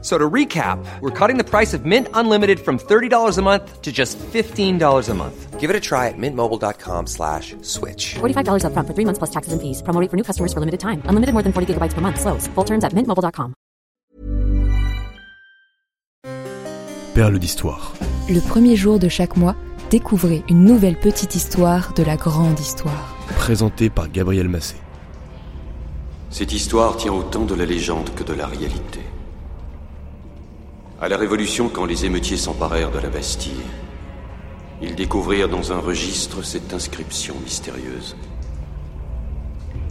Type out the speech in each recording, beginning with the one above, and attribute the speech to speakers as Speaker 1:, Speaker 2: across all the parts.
Speaker 1: So to recap, we're cutting the price of Mint Unlimited from $30 a month to just $15 a month.
Speaker 2: Give it a try at mintmobile.com slash switch.
Speaker 3: $45 upfront for three months plus taxes and fees. Promo rate for new customers for limited time. Unlimited more than 40 gigabytes per month. Slows. Full terms at mintmobile.com.
Speaker 4: Perle d'histoire.
Speaker 5: Le premier jour de chaque mois, découvrez une nouvelle petite histoire de la grande histoire.
Speaker 4: Présenté par Gabriel Massé.
Speaker 6: Cette histoire tient autant de la légende que de la réalité. À la Révolution, quand les émeutiers s'emparèrent de la Bastille, ils découvrirent dans un registre cette inscription mystérieuse.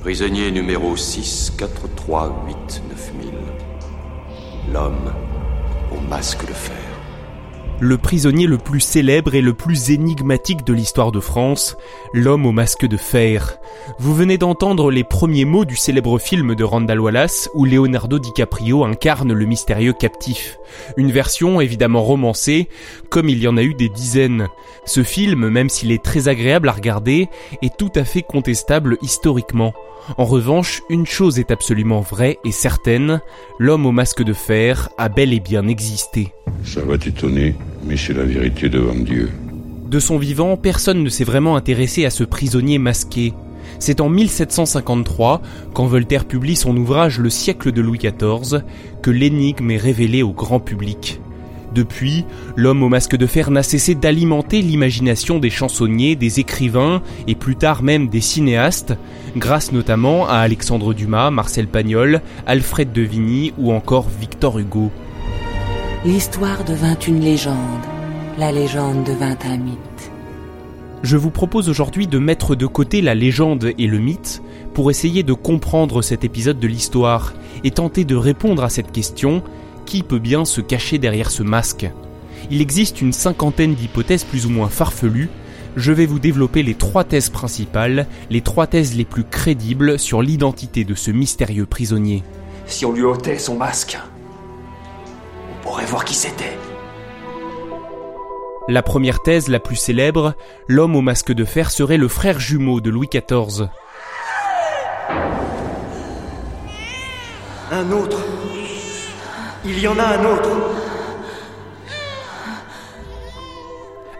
Speaker 6: Prisonnier numéro 6, 4, 3, 8, 9000. L'homme au masque de fer.
Speaker 7: Le prisonnier le plus célèbre et le plus énigmatique de l'histoire de France, l'homme au masque de fer. Vous venez d'entendre les premiers mots du célèbre film de Randall Wallace où Leonardo DiCaprio incarne le mystérieux captif. Une version évidemment romancée, comme il y en a eu des dizaines. Ce film, même s'il est très agréable à regarder, est tout à fait contestable historiquement. En revanche, une chose est absolument vraie et certaine, l'homme au masque de fer a bel et bien existé.
Speaker 8: Ça va t'étonner, mais c'est la vérité devant Dieu.
Speaker 7: De son vivant, personne ne s'est vraiment intéressé à ce prisonnier masqué. C'est en 1753, quand Voltaire publie son ouvrage Le siècle de Louis XIV, que l'énigme est révélée au grand public. Depuis, l'homme au masque de fer n'a cessé d'alimenter l'imagination des chansonniers, des écrivains et plus tard même des cinéastes, grâce notamment à Alexandre Dumas, Marcel Pagnol, Alfred de Vigny ou encore Victor Hugo.
Speaker 9: L'histoire devint une légende, la légende devint un mythe.
Speaker 7: Je vous propose aujourd'hui de mettre de côté la légende et le mythe pour essayer de comprendre cet épisode de l'histoire et tenter de répondre à cette question qui peut bien se cacher derrière ce masque? Il existe une cinquantaine d'hypothèses plus ou moins farfelues. Je vais vous développer les trois thèses principales, les trois thèses les plus crédibles sur l'identité de ce mystérieux prisonnier.
Speaker 1: Si on lui ôtait son masque, pourrait voir qui c'était.
Speaker 7: La première thèse, la plus célèbre, l'homme au masque de fer serait le frère jumeau de Louis XIV.
Speaker 10: Un autre. Il y en a un autre.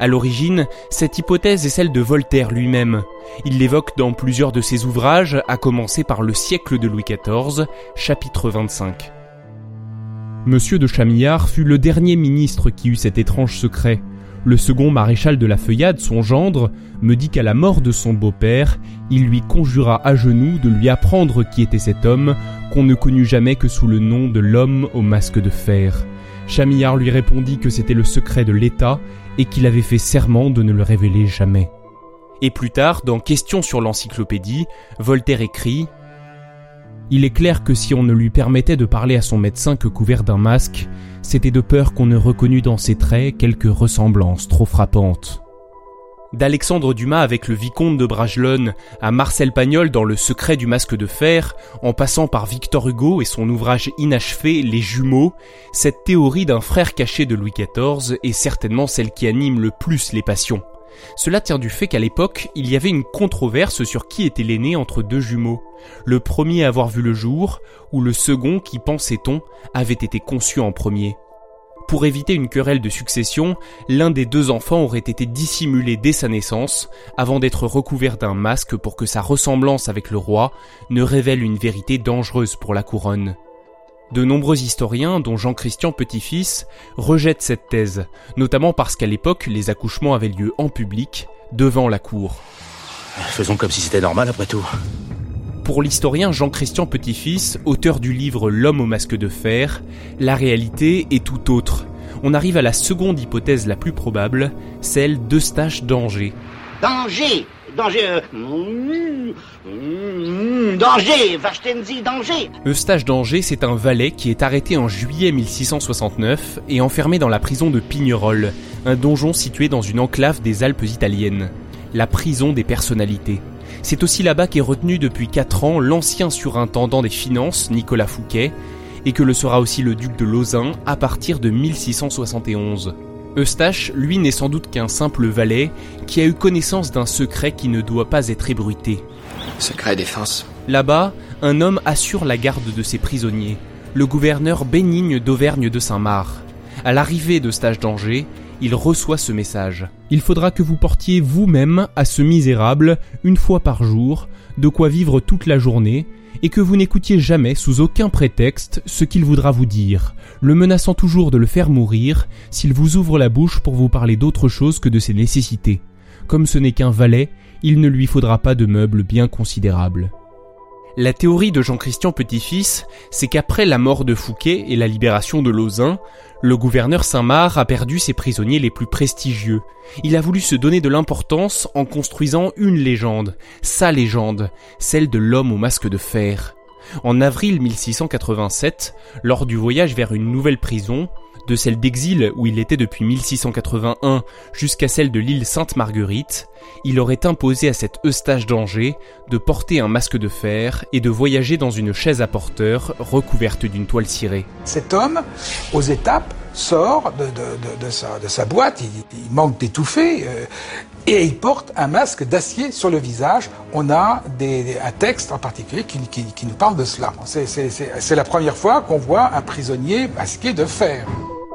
Speaker 7: À l'origine, cette hypothèse est celle de Voltaire lui-même. Il l'évoque dans plusieurs de ses ouvrages, à commencer par Le siècle de Louis XIV, chapitre 25. Monsieur de Chamillard fut le dernier ministre qui eut cet étrange secret. Le second maréchal de la Feuillade, son gendre, me dit qu'à la mort de son beau-père, il lui conjura à genoux de lui apprendre qui était cet homme, qu'on ne connut jamais que sous le nom de l'homme au masque de fer. Chamillard lui répondit que c'était le secret de l'État et qu'il avait fait serment de ne le révéler jamais. Et plus tard, dans Questions sur l'encyclopédie, Voltaire écrit Il est clair que si on ne lui permettait de parler à son médecin que couvert d'un masque, c'était de peur qu'on ne reconnût dans ses traits quelque ressemblance trop frappante. D'Alexandre Dumas avec le vicomte de Bragelonne à Marcel Pagnol dans Le secret du masque de fer, en passant par Victor Hugo et son ouvrage inachevé Les jumeaux, cette théorie d'un frère caché de Louis XIV est certainement celle qui anime le plus les passions. Cela tient du fait qu'à l'époque, il y avait une controverse sur qui était l'aîné entre deux jumeaux. Le premier à avoir vu le jour, ou le second qui, pensait-on, avait été conçu en premier. Pour éviter une querelle de succession, l'un des deux enfants aurait été dissimulé dès sa naissance, avant d'être recouvert d'un masque pour que sa ressemblance avec le roi ne révèle une vérité dangereuse pour la couronne. De nombreux historiens, dont Jean-Christian Petit-Fils, rejettent cette thèse, notamment parce qu'à l'époque les accouchements avaient lieu en public, devant la cour.
Speaker 11: Faisons comme si c'était normal après tout.
Speaker 7: Pour l'historien Jean-Christian Petit-Fils, auteur du livre L'homme au masque de fer, la réalité est tout autre. On arrive à la seconde hypothèse la plus probable, celle d'Eustache d'Angers.
Speaker 12: Danger Danger euh, mm, mm, Danger Vachtenzi Danger
Speaker 7: Eustache d'Angers, c'est un valet qui est arrêté en juillet 1669 et enfermé dans la prison de Pignerol, un donjon situé dans une enclave des Alpes italiennes. La prison des personnalités. C'est aussi là-bas qu'est retenu depuis 4 ans l'ancien surintendant des finances, Nicolas Fouquet, et que le sera aussi le duc de Lausanne à partir de 1671. Eustache, lui, n'est sans doute qu'un simple valet qui a eu connaissance d'un secret qui ne doit pas être ébruité.
Speaker 13: Secret défense.
Speaker 7: Là-bas, un homme assure la garde de ses prisonniers, le gouverneur Bénigne d'Auvergne de Saint-Marc. À l'arrivée d'Eustache d'Angers, il reçoit ce message. Il faudra que vous portiez vous-même à ce misérable, une fois par jour, de quoi vivre toute la journée, et que vous n'écoutiez jamais sous aucun prétexte ce qu'il voudra vous dire, le menaçant toujours de le faire mourir s'il vous ouvre la bouche pour vous parler d'autre chose que de ses nécessités. Comme ce n'est qu'un valet, il ne lui faudra pas de meubles bien considérables. La théorie de Jean-Christian Petit-Fils, c'est qu'après la mort de Fouquet et la libération de Lausanne, le gouverneur Saint-Marc a perdu ses prisonniers les plus prestigieux. Il a voulu se donner de l'importance en construisant une légende, sa légende, celle de l'homme au masque de fer. En avril 1687, lors du voyage vers une nouvelle prison, de celle d'exil où il était depuis 1681 jusqu'à celle de l'île Sainte-Marguerite, il aurait imposé à cet Eustache d'Angers de porter un masque de fer et de voyager dans une chaise à porteur recouverte d'une toile cirée.
Speaker 14: Cet homme, aux étapes, sort de, sa, boîte, il, manque d'étouffer, euh, et il porte un masque d'acier sur le visage. On a un texte en particulier qui, qui nous parle de cela. C'est la première fois qu'on voit un prisonnier masqué de fer.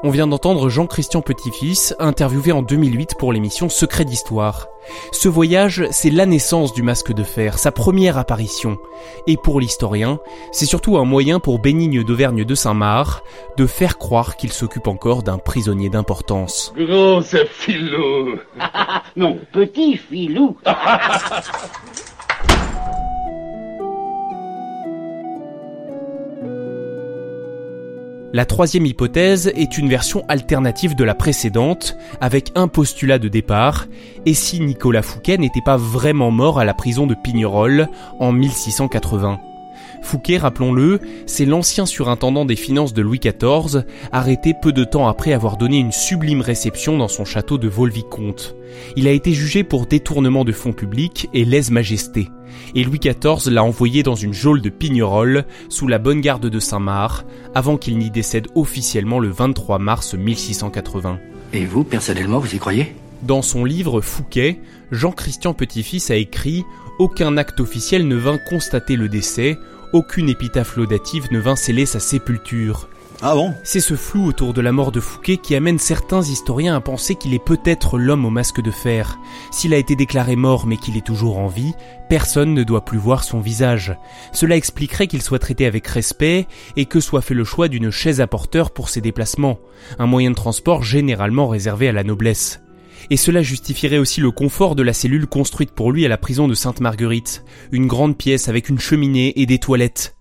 Speaker 7: On vient d'entendre Jean-Christian Petit-Fils, interviewé en 2008 pour l'émission Secret d'Histoire. Ce voyage, c'est la naissance du masque de fer, sa première apparition. Et pour l'historien, c'est surtout un moyen pour Bénigne d'Auvergne de Saint-Marc de faire croire qu'il s'occupe encore d'un prisonnier d'importance.
Speaker 15: Gros, c'est filou
Speaker 12: Non, petit filou
Speaker 7: La troisième hypothèse est une version alternative de la précédente, avec un postulat de départ, et si Nicolas Fouquet n'était pas vraiment mort à la prison de Pignerol en 1680. Fouquet, rappelons-le, c'est l'ancien surintendant des finances de Louis XIV, arrêté peu de temps après avoir donné une sublime réception dans son château de Volvicomte. Il a été jugé pour détournement de fonds publics et lèse-majesté et Louis XIV l'a envoyé dans une geôle de Pignerol sous la bonne garde de Saint-Marc, avant qu'il n'y décède officiellement le 23 mars 1680.
Speaker 13: Et vous, personnellement, vous y croyez?
Speaker 7: Dans son livre Fouquet, Jean-Christian Petit-Fils a écrit Aucun acte officiel ne vint constater le décès, aucune épitaphe laudative ne vint sceller sa sépulture.
Speaker 16: Ah bon?
Speaker 7: C'est ce flou autour de la mort de Fouquet qui amène certains historiens à penser qu'il est peut-être l'homme au masque de fer. S'il a été déclaré mort mais qu'il est toujours en vie, personne ne doit plus voir son visage. Cela expliquerait qu'il soit traité avec respect et que soit fait le choix d'une chaise à porteur pour ses déplacements, un moyen de transport généralement réservé à la noblesse. Et cela justifierait aussi le confort de la cellule construite pour lui à la prison de Sainte-Marguerite, une grande pièce avec une cheminée et des toilettes.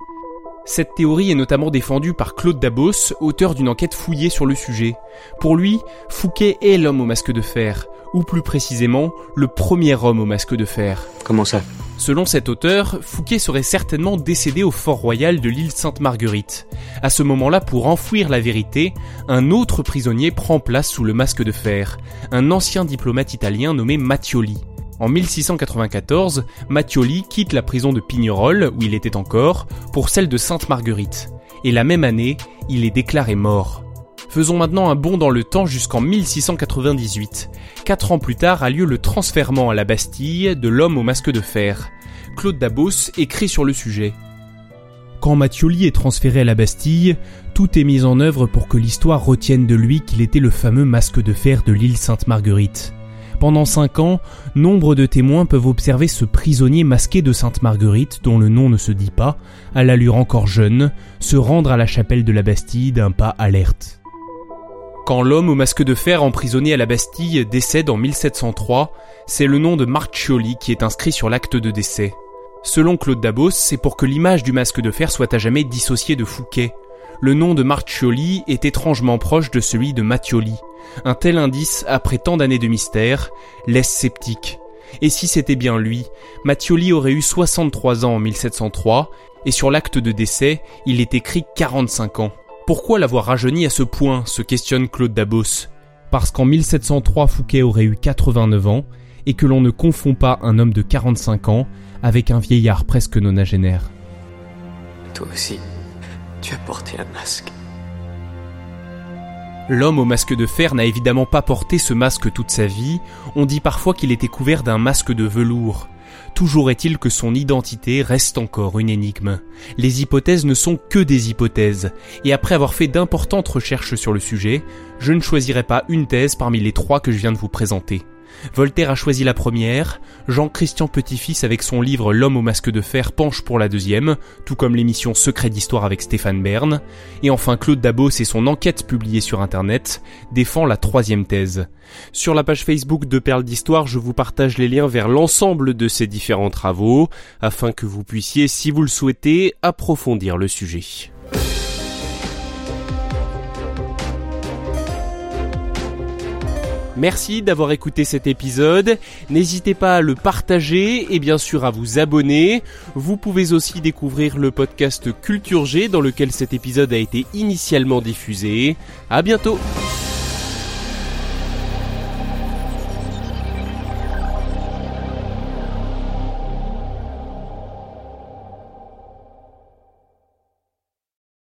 Speaker 7: Cette théorie est notamment défendue par Claude Dabos, auteur d'une enquête fouillée sur le sujet. Pour lui, Fouquet est l'homme au masque de fer, ou plus précisément, le premier homme au masque de fer.
Speaker 13: Comment ça?
Speaker 7: Selon cet auteur, Fouquet serait certainement décédé au fort royal de l'île Sainte-Marguerite. À ce moment-là, pour enfouir la vérité, un autre prisonnier prend place sous le masque de fer, un ancien diplomate italien nommé Mattioli. En 1694, Mattioli quitte la prison de Pignerol, où il était encore, pour celle de Sainte-Marguerite. Et la même année, il est déclaré mort. Faisons maintenant un bond dans le temps jusqu'en 1698. Quatre ans plus tard a lieu le transfèrement à la Bastille de l'homme au masque de fer. Claude Dabos écrit sur le sujet. Quand Mattioli est transféré à la Bastille, tout est mis en œuvre pour que l'histoire retienne de lui qu'il était le fameux masque de fer de l'île Sainte-Marguerite. Pendant cinq ans, nombre de témoins peuvent observer ce prisonnier masqué de Sainte Marguerite, dont le nom ne se dit pas, à l'allure encore jeune, se rendre à la chapelle de la Bastille d'un pas alerte. Quand l'homme au masque de fer emprisonné à la Bastille décède en 1703, c'est le nom de Marchioli qui est inscrit sur l'acte de décès. Selon Claude Dabos, c'est pour que l'image du masque de fer soit à jamais dissociée de Fouquet. Le nom de Marchioli est étrangement proche de celui de Mattioli. Un tel indice, après tant d'années de mystère, laisse sceptique. Et si c'était bien lui, Mattioli aurait eu 63 ans en 1703, et sur l'acte de décès, il est écrit 45 ans. Pourquoi l'avoir rajeuni à ce point se questionne Claude Dabos? Parce qu'en 1703, Fouquet aurait eu 89 ans, et que l'on ne confond pas un homme de 45 ans avec un vieillard presque nonagénaire.
Speaker 13: Toi aussi, Tu as porté un masque.
Speaker 7: L'homme au masque de fer n'a évidemment pas porté ce masque toute sa vie, on dit parfois qu'il était couvert d'un masque de velours. Toujours est-il que son identité reste encore une énigme. Les hypothèses ne sont que des hypothèses, et après avoir fait d'importantes recherches sur le sujet, je ne choisirai pas une thèse parmi les trois que je viens de vous présenter. Voltaire a choisi la première, Jean-Christian Petit-Fils avec son livre L'homme au masque de fer penche pour la deuxième, tout comme l'émission Secret d'histoire avec Stéphane Bern, et enfin Claude Dabos et son enquête publiée sur internet défend la troisième thèse. Sur la page Facebook de Perles d'Histoire, je vous partage les liens vers l'ensemble de ces différents travaux, afin que vous puissiez, si vous le souhaitez, approfondir le sujet. Merci d'avoir écouté cet épisode. N'hésitez pas à le partager et bien sûr à vous abonner. Vous pouvez aussi découvrir le podcast Culture G dans lequel cet épisode a été initialement diffusé. À bientôt!